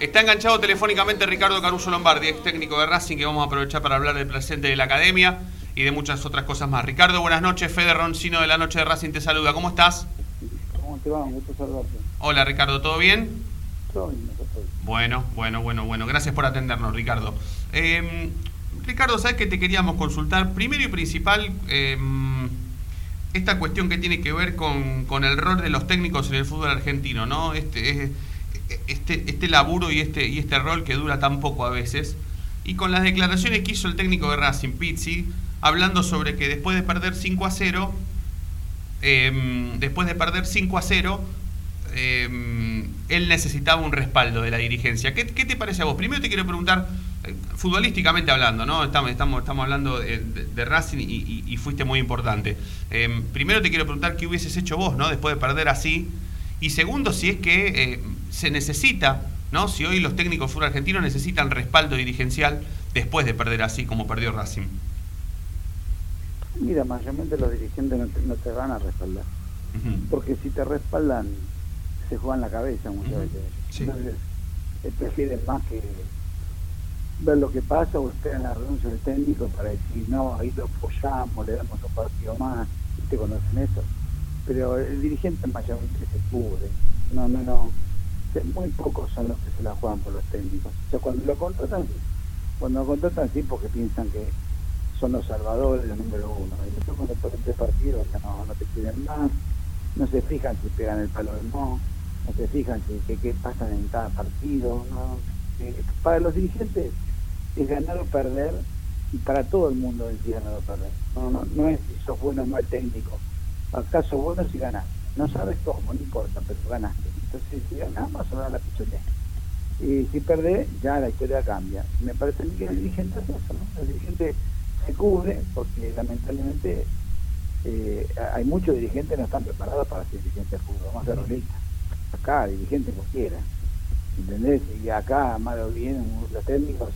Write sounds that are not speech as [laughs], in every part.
Está enganchado telefónicamente Ricardo Caruso Lombardi, ex técnico de Racing, que vamos a aprovechar para hablar del presente de la academia y de muchas otras cosas más. Ricardo, buenas noches. Fede Roncino de la Noche de Racing te saluda. ¿Cómo estás? ¿Cómo te va? Un gusto saludarte. Hola Ricardo, ¿todo bien? Todo bien, todo bien. Bueno, bueno, bueno, bueno. Gracias por atendernos, Ricardo. Eh, Ricardo, ¿sabes que te queríamos consultar? Primero y principal, eh, esta cuestión que tiene que ver con, con, el rol de los técnicos en el fútbol argentino, ¿no? Este, este, este laburo y este, y este rol que dura tan poco a veces. Y con las declaraciones que hizo el técnico de Racing, Pizzi, hablando sobre que después de perder 5 a 0, eh, después de perder 5 a 0, eh, él necesitaba un respaldo de la dirigencia. ¿Qué, ¿Qué, te parece a vos? Primero te quiero preguntar, eh, futbolísticamente hablando, ¿no? Estamos, estamos, estamos hablando de, Racing y, y, fuiste muy importante. Eh, primero te quiero preguntar qué hubieses hecho vos, ¿no? Después de perder así. Y segundo, si es que eh, se necesita, ¿no? Si hoy los técnicos fútbol argentinos necesitan respaldo dirigencial después de perder así como perdió Racing. Mira, mayormente los dirigentes no te, no te van a respaldar. Uh -huh. Porque si te respaldan, se juegan la cabeza muchas uh -huh. veces. Sí. Entonces, eh, prefieren más que ver lo que pasa o esperan la renuncia del técnico para decir, no, ahí lo apoyamos, le damos un partido más. ¿Te conocen eso? Pero el dirigente mayormente se cubre. No, no, no. Muy pocos son los que se la juegan por los técnicos. O sea, cuando lo contratan, cuando lo contratan sí porque piensan que son los salvadores, los número uno. Y después cuando ponen tres partidos, ya no, no te piden más, no se fijan si pegan el palo de no, no se fijan si qué que pasan en cada partido. Eh, para los dirigentes es ganar o perder, y para todo el mundo es ganar o perder. No, no, no es si sos bueno o mal técnico. Acaso bueno si ganas. No sabes cómo, no importa, pero ganaste. Entonces, si ganás, vas a dar la pichonera. Y si perdés, ya la historia cambia. Me parece que el dirigente es eso, ¿no? El dirigente se cubre porque lamentablemente eh, hay muchos dirigentes que no están preparados para ser dirigentes de fútbol, vamos a ser realistas. Acá, dirigente cualquiera, ¿entendés? Y acá, mal o bien, los técnicos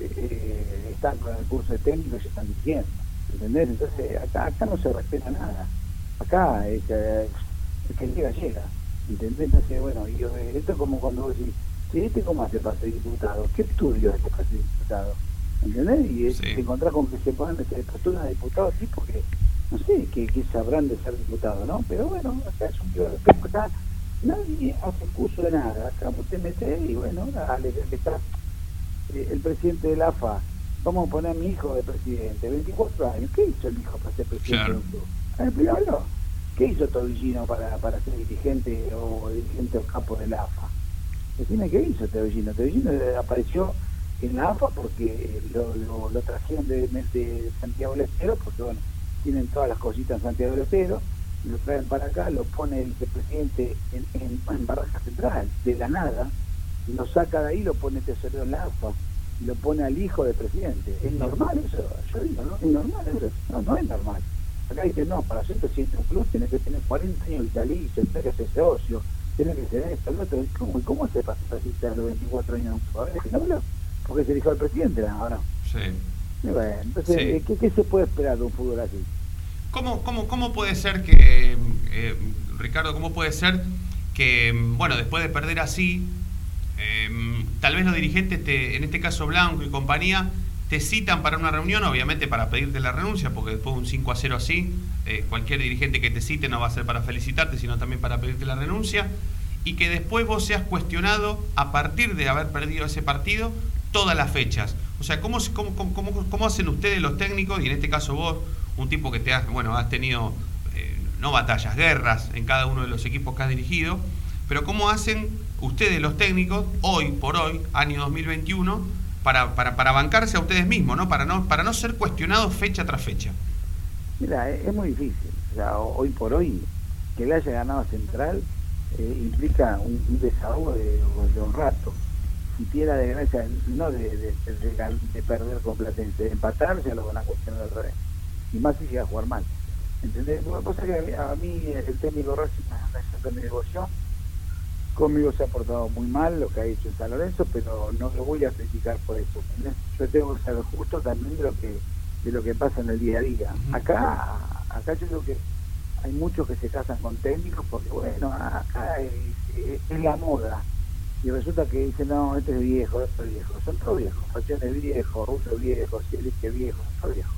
eh, están con el curso de técnicos y están dirigiendo, ¿entendés? Entonces, acá, acá no se respeta nada. Acá, es, el que llega, llega, ¿entendés? Entonces, bueno, yo, esto es como cuando vos decís, ¿sí, ¿este cómo hace para ser diputado? ¿Qué estudio este para ser diputado? ¿entendés? Y sí. te encontrás con que se ponen se postulan a diputados así porque no sé qué, qué sabrán de ser diputado, ¿no? Pero bueno, acá es un de acá nadie hace curso de nada, acá vos te metés y bueno, dale, está eh, el presidente del AFA, vamos a poner a mi hijo de presidente, 24 años, ¿qué hizo el hijo para ser presidente claro. de un club? ¿Qué hizo Tobillino para, para ser dirigente o dirigente o capo del AFA? Decime qué hizo Tobillino. Tobillino apareció en la AFA porque lo, lo, trajeron de, de, Santiago del Estero, porque bueno, tienen todas las cositas en Santiago del Estero, lo traen para acá, lo pone el presidente en, en, en Barraja Central, de la nada, lo saca de ahí, lo pone tesorero en la AFA, lo pone al hijo del presidente. ¿Es normal eso? Yo digo, ¿no? ¿Es normal eso? No, no es normal. Acá dicen, no, para ser presidente de un club tiene que tener 40 años vitalicio, tiene que ser socio, tiene que ser esto, el otro. ¿Cómo, cómo se pasa presidente a los 24 años de un club? A ver, no, porque se eligió al presidente, ¿no? no. Sí. Bueno, entonces, sí. ¿qué, ¿qué, se puede esperar de un fútbol así? ¿Cómo, cómo, cómo puede ser que, eh, Ricardo, cómo puede ser que, bueno, después de perder así, eh, tal vez los dirigentes, te, en este caso Blanco y compañía, te citan para una reunión, obviamente para pedirte la renuncia, porque después de un 5 a 0 así, eh, cualquier dirigente que te cite no va a ser para felicitarte, sino también para pedirte la renuncia, y que después vos seas cuestionado a partir de haber perdido ese partido todas las fechas. O sea, ¿cómo, cómo, cómo, cómo hacen ustedes los técnicos, y en este caso vos, un tipo que te has, bueno, has tenido, eh, no batallas, guerras en cada uno de los equipos que has dirigido, pero cómo hacen ustedes los técnicos, hoy por hoy, año 2021, para, para, para bancarse a ustedes mismos, ¿no? Para, no, para no ser cuestionados fecha tras fecha? Mira, es, muy difícil. Hoy por hoy, que le haya ganado Central eh, implica un, desahogo de, un rato siquiera de gracia, no de, de, de, de perder con Platense, de empatar ya lo van a cuestionar al revés. Y más si llega a jugar mal. ¿Entendés? Una cosa que a mí, el técnico Racing me mi devoción. Conmigo se ha portado muy mal lo que ha hecho en San Lorenzo, pero no lo voy a criticar por eso. Yo tengo que ser justo también de lo que de lo que pasa en el día a día. Acá, acá yo creo que hay muchos que se casan con técnicos porque, bueno, acá es, es, es la moda y resulta que dice, no, este es viejo, este es viejo. Son todos viejos, Facciones viejos, Russo viejo, Cielisque viejo, son todos viejos.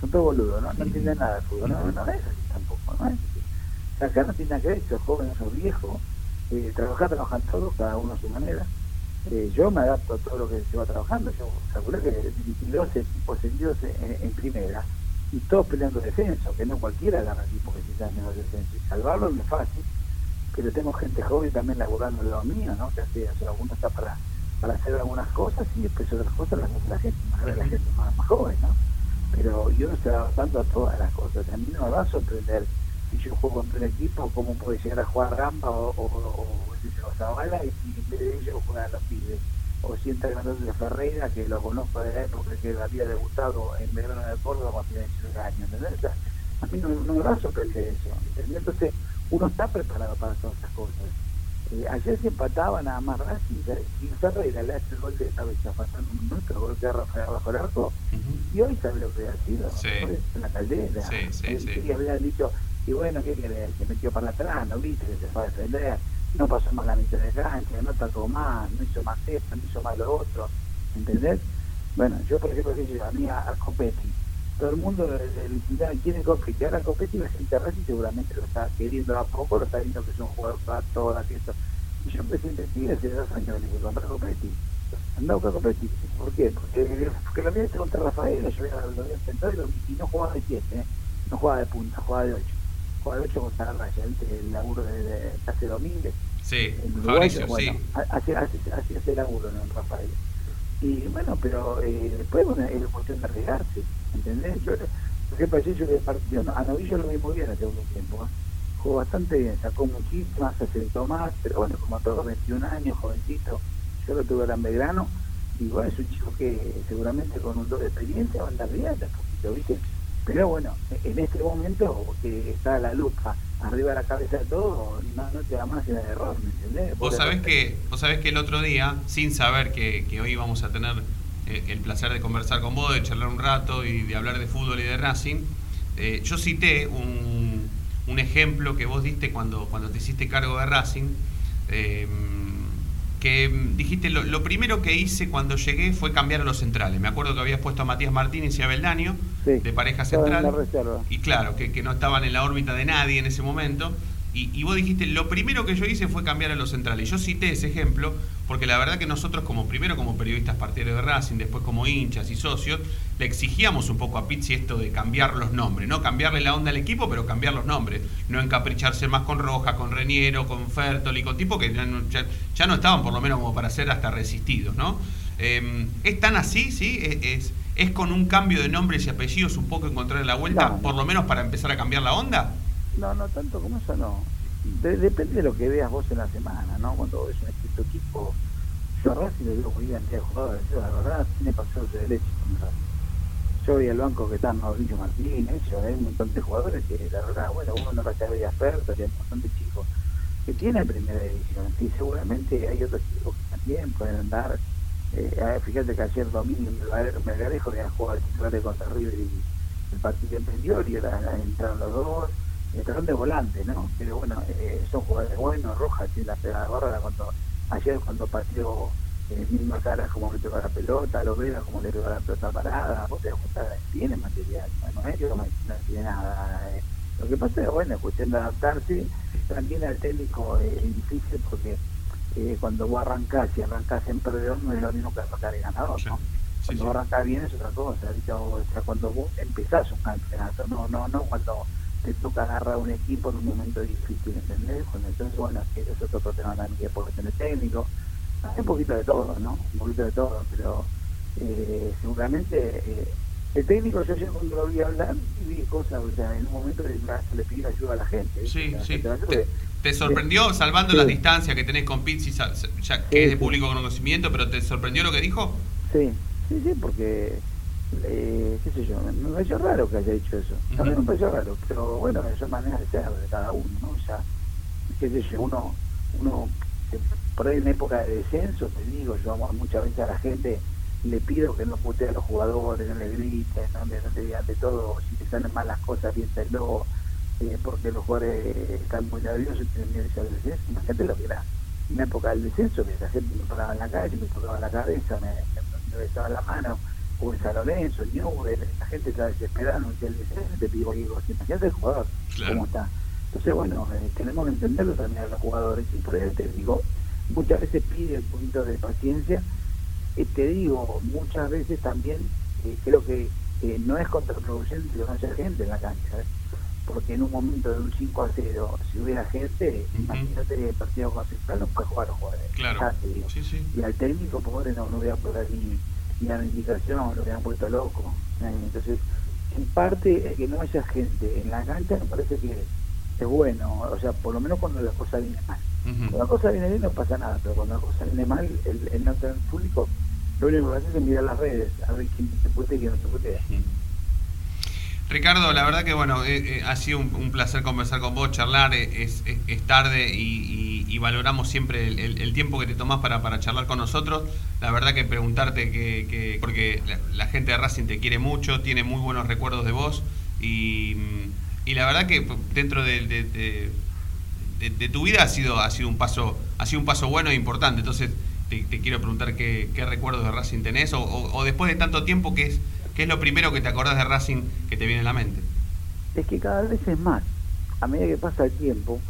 Son todos boludos, ¿no? No entienden nada de fútbol. No, no es así tampoco, ¿no es así. Acá no tiene nada que ver, esos jóvenes, esos viejos. Eh, trabajar, todos, cada uno a su manera. Eh, yo me adapto a todo lo que se va trabajando. Yo calculé que 22 equipos seguidos en, en, primera y todos peleando descenso, que no cualquiera agarra equipos que se en el descenso. Y salvarlo no es fácil pero tengo gente joven también laburando lo mío, ¿no? Que hace, uno está para, para hacer algunas cosas y después otras cosas las hace la gente, más, la gente más, joven, ¿no? Pero yo no estoy adaptando a todas las cosas. A mí no me va a sorprender si yo juego en primer equipo, cómo puede llegar a jugar Gamba o, o, o, o Zavala y, en vez de ellos juegan los pibes. O si entra de Ferreira, que lo conozco de la época que había debutado en Verano de Córdoba tenía 19 años, ¿entendés? a mí no, no, me va a sorprender eso, ¿entendés? Entonces, uno está preparado para todas esas cosas. Eh, ayer se empataba nada más Racing, y Ferreira le hace el gol de vez, faltando un minuto, el gol que Rafael bajo el arco, y hoy sabe lo que ha sido, sí. en la caldera. Sí, sí, sí. Y habían dicho, y bueno, ¿qué querés? Se metió para atrás, no viste que se fue a defender, no pasó más la mitad de cancha, no trató más, no hizo más esto, no hizo más lo otro, ¿entendés? Bueno, yo por ejemplo, a mí a, a Copetti, todo el mundo el, quiere competir. Ahora compete y la gente y seguramente lo está queriendo a poco, lo está viendo que es un jugador para todas y esto. Y yo empecé a investigar hace dos años, le dije, comprar Copetti. Andaba con Copetti. ¿Por qué? Porque, porque lo había contra Rafael, yo lo había lo, y no jugaba de 7, ¿eh? no jugaba de punta, jugaba de 8. Jugaba de 8 contra la raya, ¿viste? El laburo de, de hace Domínguez. Sí, Fabricio, bueno, sí. Hace, hace, hace laburo, ¿no? Rafael. Y bueno, pero eh, después bueno, es cuestión de arriesgarse, ¿entendés? Yo, por ejemplo, ayer yo le partido, a Novillo lo vi muy bien hace un tiempo, ¿eh? jugó bastante bien, sacó muchísimo, se sentó más, pero bueno, como todos 21 años, jovencito, yo lo tuve en Belgrano, y bueno, es un chico que seguramente con un doble experiencia va a andar bien, ¿viste? Pero bueno, en este momento que está la lupa arriba de la cabeza de todo, no, no te da más el error, ¿me entendés? Vos sabés, que, vos sabés que el otro día, sin saber que, que hoy vamos a tener eh, el placer de conversar con vos, de charlar un rato y de hablar de fútbol y de Racing, eh, yo cité un, un, ejemplo que vos diste cuando, cuando te hiciste cargo de Racing. Eh, que dijiste, lo, primero que hice cuando llegué fue cambiar a los centrales. Me acuerdo que habías puesto a Matías Martínez y a Beldaño de pareja central. Y claro, que, que, no estaban en la órbita de nadie en ese momento. Y, vos dijiste, lo primero que yo hice fue cambiar a los centrales. Yo cité ese ejemplo porque la verdad que nosotros como primero como periodistas partidarios de Racing, después como hinchas y socios, le exigíamos un poco a Pizzi esto de cambiar los nombres, no cambiarle la onda al equipo, pero cambiar los nombres, no encapricharse más con Roja, con Reniero, con Fertoli, con tipos que ya, no estaban por lo menos como para ser hasta resistidos, ¿no? Em, ¿Es tan así, sí? ¿Es, es, con un cambio de nombres y apellidos un poco encontrar la vuelta, por lo menos para empezar a cambiar la onda? No, no tanto como eso no. depende de lo que veas vos en la semana, ¿no? Cuando ves un equipo, equipo yo a Racing le digo muy bien de jugadores, yo la verdad tiene pasados de derecho Yo vi al banco que está Mauricio Martínez, yo hay un montón de jugadores que la verdad, bueno, uno no va a ver experto, hay un montón de chicos que tienen primera división, y seguramente hay otros chicos que también pueden andar. Eh, fíjate que ayer domingo Melgarejo había jugado el titular contra River y el partido anterior y ahora entraron los dos entraron de volante, ¿no? Pero bueno, eh, son jugadores buenos, Rojas tiene la pegada gorda cuando ayer cuando partió eh, misma cara como le pegó la pelota, lo como le pegó la pelota parada, vos te tiene material, no es que no, tiene nada. Eh. Lo que pasa es bueno, es cuestión de adaptarse, también al técnico es difícil porque eh, cuando vos arrancás y arrancás en perdedor no es lo mismo que arrancar en ganador, ¿no? Cuando vos arrancás bien es otra cosa, o sea, cuando vos empezás un campeonato, no, no, no cuando te toca agarrar un equipo en un momento difícil, ¿entendés? entonces, bueno, eso es otro tema también que por tener técnico, hay un poquito de todo, ¿no? Un poquito de todo, pero eh, seguramente eh, el técnico yo cuando lo vi hablar y vi cosas, o sea, en un momento le, le pidió ayuda a la gente. Sí, sí. Te, sorprendió, salvando las distancias que tenés con Pizzi, ya que es de público conocimiento, pero te sorprendió lo que dijo? Sí, sí, sí, porque eh, qué sé yo, me, pareció raro que haya dicho eso. También me pareció raro, pero bueno, son maneras de ser de cada uno, ¿no? O sea, qué sé yo, uno, uno por ahí en época de descenso, te digo, yo muchas veces a la gente le pido que no putee a los jugadores, no le grites, no le, no digan de todo, si te salen mal las cosas, piénsalo, eh, porque los jugadores están muy nerviosos y tienen miedo de descenso. Imagínate lo que era en la época del descenso, que la gente me paraba en la calle, me tocaba la cabeza, me, me, besaba la mano, o el San Lorenzo, el Newell, la gente está desesperada, no el descenso, te pido cualquier cosa. Imagínate el jugador, cómo está. Entonces, bueno, eh, tenemos que entenderlo también a los jugadores. Y por eso te digo, muchas veces pide un poquito de paciencia. y te digo, muchas veces también eh, creo que no es contraproducente que no haya gente en la cancha. ¿Eh? porque en un momento de un 5 a 0, si hubiera gente, imagínate el partido con Central no puede jugar los jugadores. Claro. Y al técnico, pobre, no, no hubiera poder ni, ni la indicación, lo hubieran puesto loco. Entonces, en parte, el que no haya gente en la cancha me parece que es bueno, o sea, por lo menos cuando la cosa viene mal. Cuando la cosa viene bien no pasa nada, pero cuando la cosa viene mal, el, el no tener público, lo único que hace es mirar las redes, a ver quién se puede y quién no se puede. Ricardo, la verdad que bueno, eh, eh, ha sido un, placer conversar con vos, charlar, eh, es, tarde y, valoramos siempre el, tiempo que te tomás para, para charlar con nosotros. La verdad que preguntarte que, porque la, gente de Racing te quiere mucho, tiene muy buenos recuerdos de vos y, la verdad que dentro de, de, tu vida ha sido, ha sido un paso, ha sido un paso bueno e importante. Entonces te, quiero preguntar qué, recuerdos de Racing tenés o, o después de tanto tiempo que es ¿Qué es lo primero que te acordás de Racing que te viene a la mente? Es que cada vez es más. A medida que pasa el tiempo,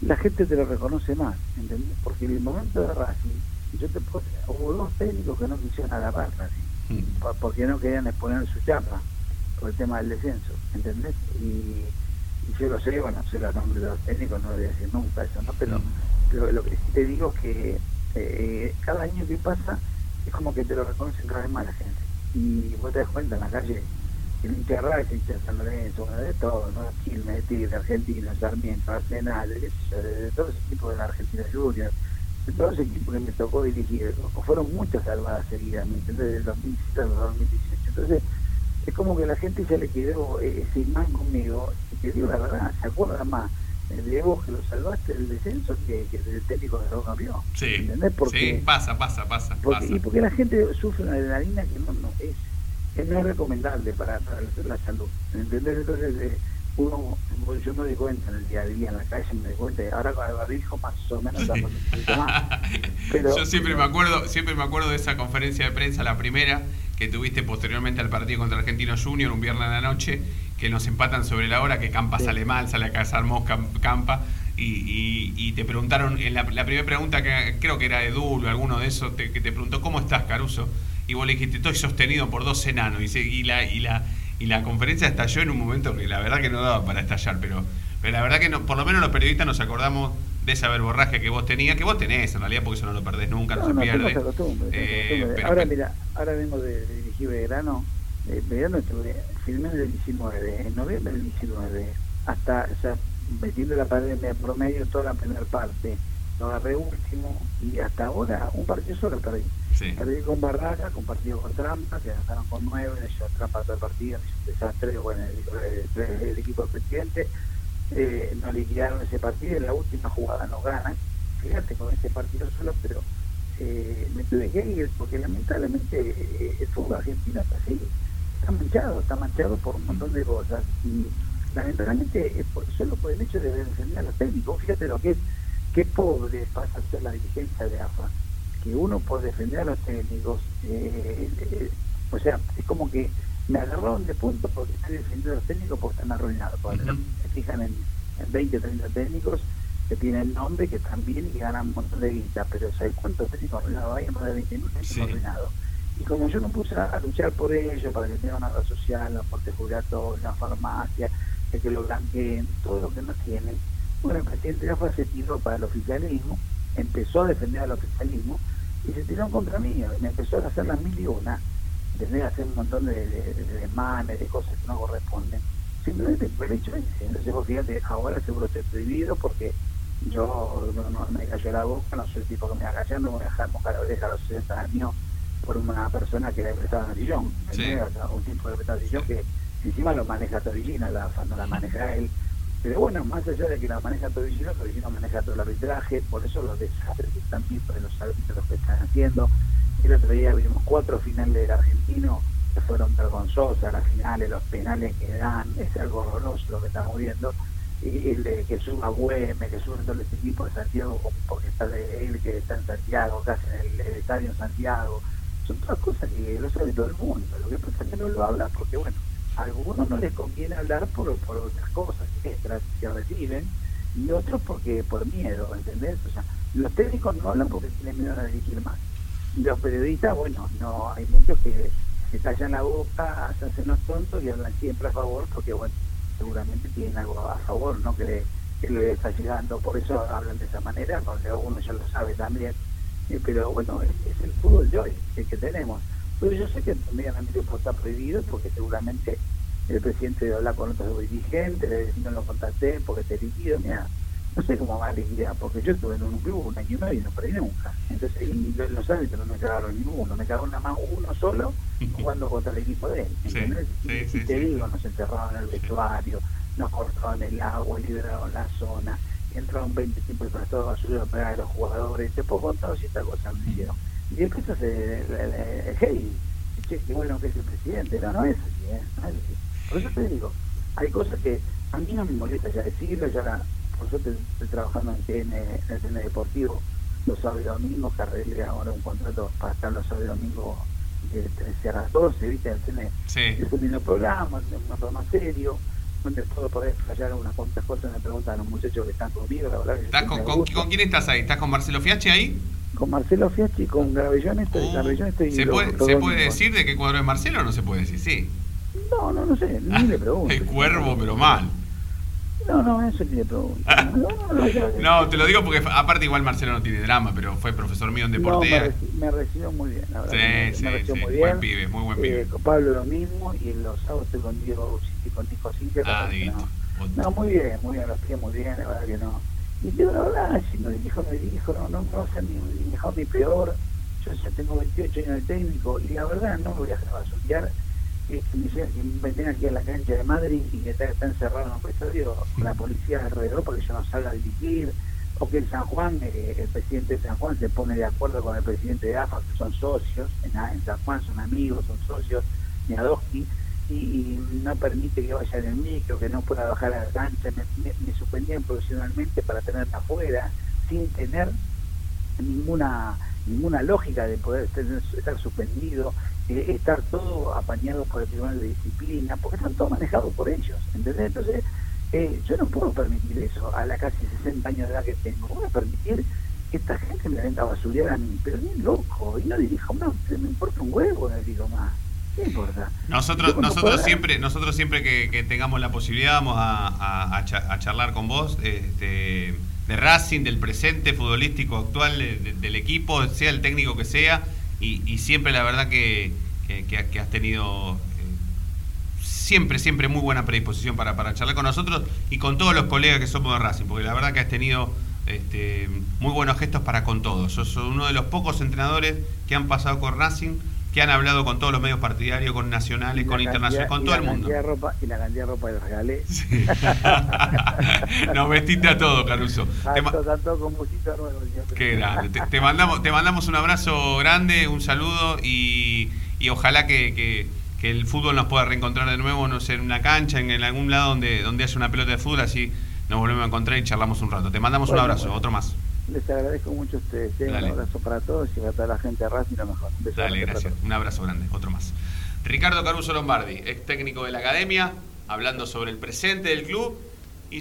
la gente te lo reconoce más, ¿entendés? Porque en el momento de Racing, yo te puedo, hubo dos técnicos que no quisieron agarrar Racing, mm. porque no querían exponer su chapa por el tema del descenso, ¿entendés? Y, yo lo sé, bueno, sé los nombres de los técnicos, no lo voy a decir nunca eso, ¿no? Pero, mm. lo que sí te digo es que eh, cada año que pasa es como que te lo reconocen cada vez más la gente y vos te das cuenta en la calle el hincha de hincha de San Lorenzo, de todo, ¿no? Quilmes, Tigre, Argentina, Sarmiento, Arsenal, de, todo ese equipo de la Argentina Junior, de todos ese equipos que me tocó dirigir, fueron muchas salvadas seguidas, ¿me entiendes? Desde el 2017 al 2018. Entonces, es como que la gente ya le quedó eh, ese imán conmigo, y te digo la verdad, se acuerda más de vos que lo salvaste del descenso que, que del técnico de lo cambió. Sí, ¿entendés? Porque, sí, pasa, pasa, pasa, Y porque la gente sufre una adrenalina que no, no es, no es recomendable para, para la salud. ¿Entendés? Entonces, eh, uno, yo me doy cuenta en el día a día en la calle, me doy cuenta, y ahora con el barrijo más o menos un más. [laughs] Pero, yo siempre me acuerdo, siempre me acuerdo de esa conferencia de prensa, la primera, que tuviste posteriormente al partido contra Argentino Junior, un viernes de la noche, que nos empatan sobre la hora, que Campa sale mal, sale a cazar mosca Campa, y, y, te preguntaron, en la, primera pregunta que creo que era Edu o alguno de esos, que te preguntó, ¿cómo estás, Caruso? Y vos le dijiste, estoy sostenido por dos enanos, y, y, la, y, la, y la conferencia estalló en un momento que la verdad que no daba para estallar, pero, pero la verdad que no, por lo menos los periodistas nos acordamos de esa verborraje que vos tenías, que vos tenés en realidad, porque eso no lo perdés nunca, no, se pierde. Eh, ahora, mira, ahora vengo de, de eh, verano estuve, filmé en el 19, en noviembre del 19, hasta, o sea, metiendo la pandemia promedio toda la primera parte, lo agarré último y hasta ahora un partido solo perdí. Perdí con Barraca, con partido con Trampa, que ganaron con nueve, yo Trampa todo el partido, un desastre, bueno, el, equipo del presidente, eh, nos liquidaron ese partido y la última jugada nos ganan. Fíjate con ese partido solo, pero eh, me tuve que ir porque lamentablemente eh, el fútbol argentino está así está manchado, está manchado por un montón de cosas y lamentablemente es por, solo por el hecho de defender a los técnicos, fíjate lo que es, qué pobre pasa a ser la dirigencia de AFA, que uno por defender a los técnicos, eh, eh, o sea, es como que me agarraron de punto porque estoy defendiendo a los técnicos porque están arruinados, porque se fijan en, 20 o 30 técnicos que tienen nombre, que están bien y ganan un montón de guita, pero ¿sabes cuántos técnicos arruinados hay? Más de 20 técnicos arruinados y como yo no puse a, luchar por ello, para que tengan una red social, un aporte jubilatorio, una farmacia, que lo blanqueen, todo lo que no tienen, bueno, el presidente ya se tiró para el oficialismo, empezó a defender al oficialismo y se tiró contra mí, me empezó a hacer las mil y una, desde hacer un montón de, de, de cosas que no corresponden. Simplemente por el hecho ese. Entonces, vos fíjate, ahora seguro estoy prohibido porque yo no, me cayó la boca, no soy el tipo que me va a callar, no voy a dejar mojar la oreja a los 60 años por una persona que le prestaba un sillón, un tipo de prestado sillón que encima lo maneja Torillina, la no la maneja él. Pero bueno, más allá de que la maneja Torillino, Torillino maneja todo el arbitraje, por eso los desastres que están viendo de los árbitros que están haciendo. El otro día vimos cuatro finales del argentino que fueron vergonzosas, las finales, los penales que dan, es algo horroroso lo que estamos viendo. el, que suba Güemes, que suba todo este equipo de Santiago, porque está de él que está en Santiago, que hace el, el estadio en Santiago. Son todas cosas que lo sabe todo el mundo. Lo que pasa es que no lo habla porque, bueno, a algunos no les conviene hablar por, por otras cosas extras que reciben y otros porque por miedo, ¿entendés? O sea, los técnicos no hablan porque tienen miedo a dirigir más. Los periodistas, bueno, no hay muchos que se callan la boca, hacen los tontos y hablan siempre a favor porque, bueno, seguramente tienen algo a favor, ¿no? Que le, está llegando, por eso hablan de esa manera, porque uno ya lo sabe también. Eh, pero bueno, es, el fútbol de hoy, el que tenemos. Pero yo sé que mí está prohibido porque seguramente el presidente de hablar con otros dirigentes, le decir no lo contacté porque te liquido, mira, no sé cómo va a liquidar, porque yo estuve en un club un año y medio y no perdí nunca. Entonces, y los árbitros no me cagaron ninguno, me cagó nada más uno solo jugando contra el equipo de él. ¿entendés? y, te digo, nos encerraron en el vestuario, nos cortaron el agua, liberaron la zona, entraron 20 tipos de pastor basura para pegar a los jugadores, te puedo contar si esta cosa me hicieron. Y después hace el, el, hey, che, qué bueno que es el presidente, no, no es así, ¿eh? No es así. Por eso te digo, hay cosas que a mí no me molesta ya decirlo, ya la, por suerte estoy trabajando en, TN, en el TN Deportivo los sábados y domingos, que arreglé ahora un contrato para estar los sábados y domingos de 13 a las 12, ¿viste? El TN sí. es un lindo programa, un programa serio, donde puedo poder fallar unas cuantas cosas, me preguntan los muchachos que están conmigo, la verdad que con, con, con, quién estás ahí? ¿Estás con Marcelo Fiachi ahí? Con Marcelo Fiachi, con Gravellón estoy, uh, Gravellón estoy ¿Se, puede, ¿se puede decir de qué cuadro es Marcelo o no se puede decir? Sí. No, no, no sé, ni le [laughs] pregunto. El cuervo, pero mal. No, no, eso ni le pregunto. No, te lo digo porque aparte igual Marcelo no tiene drama, pero fue profesor mío en Deportea. Me, recibió muy bien, la verdad. Sí, sí, me sí, muy bien. Buen pibe, muy buen pibe. Eh, con Pablo lo mismo y en los sábados estoy con Diego y con Nico Cintia. Ah, no. no, muy bien, muy bien, lo hacía muy bien, la verdad que no. Y digo, la verdad, si no dirijo, no dirijo, no, no, no ser ni, mejor ni peor. Yo ya tengo 28 años de técnico y la verdad no me voy a dejar que me tenga aquí a la cancha de Madrid y que está, encerrado en un estadio la policía alrededor porque yo no salga a dirigir, o que en San Juan, eh, el presidente de San Juan se pone de acuerdo con el presidente de AFA, que son socios, en, San Juan son amigos, son socios, y, y, no permite que vaya en el micro, que no pueda bajar a la cancha, me, me, suspendían profesionalmente para tenerla afuera, sin tener ninguna ninguna lógica de poder estar suspendido, eh, estar todo apañado por el Tribunal de Disciplina, porque están todos manejados por ellos, ¿entendés? Entonces, eh, yo no puedo permitir eso a la casi 60 años de edad que tengo. Voy a permitir que esta gente me venga a basurear a mí, pero ni loco, y no dirijo más, me importa un huevo, no digo más. ¿Qué importa? Nosotros, nosotros siempre, nosotros siempre que, tengamos la posibilidad vamos a, a, charlar con vos este, de Racing, del presente futbolístico actual del equipo, sea el técnico que sea y, siempre la verdad que, que, has tenido eh, siempre, siempre muy buena predisposición para, para charlar con nosotros y con todos los colegas que somos de Racing, porque la verdad que has tenido este, muy buenos gestos para con todos. Sos uno de los pocos entrenadores que han pasado con Racing que han hablado con todos los medios partidarios, con nacionales, con internacionales, con todo el mundo. Ropa, y la cantidad de ropa que regalé. Sí. [laughs] Nos vestiste a todo, Caruso. Tanto, tanto con nuevo. Qué grande. Te, mandamos, te mandamos un abrazo grande, un saludo y, y ojalá que, que, que, el fútbol nos pueda reencontrar de nuevo, no sé, en una cancha, en, algún lado donde, donde haya una pelota de fútbol, así nos volvemos a encontrar y charlamos un rato. Te mandamos un abrazo, otro más. Les agradezco mucho a ustedes. ¿eh? Un abrazo para todos y para toda la gente de Racing lo mejor. Dale, gracias. Un abrazo grande. Otro más. Ricardo Caruso Lombardi, ex técnico de la academia, hablando sobre el presente del club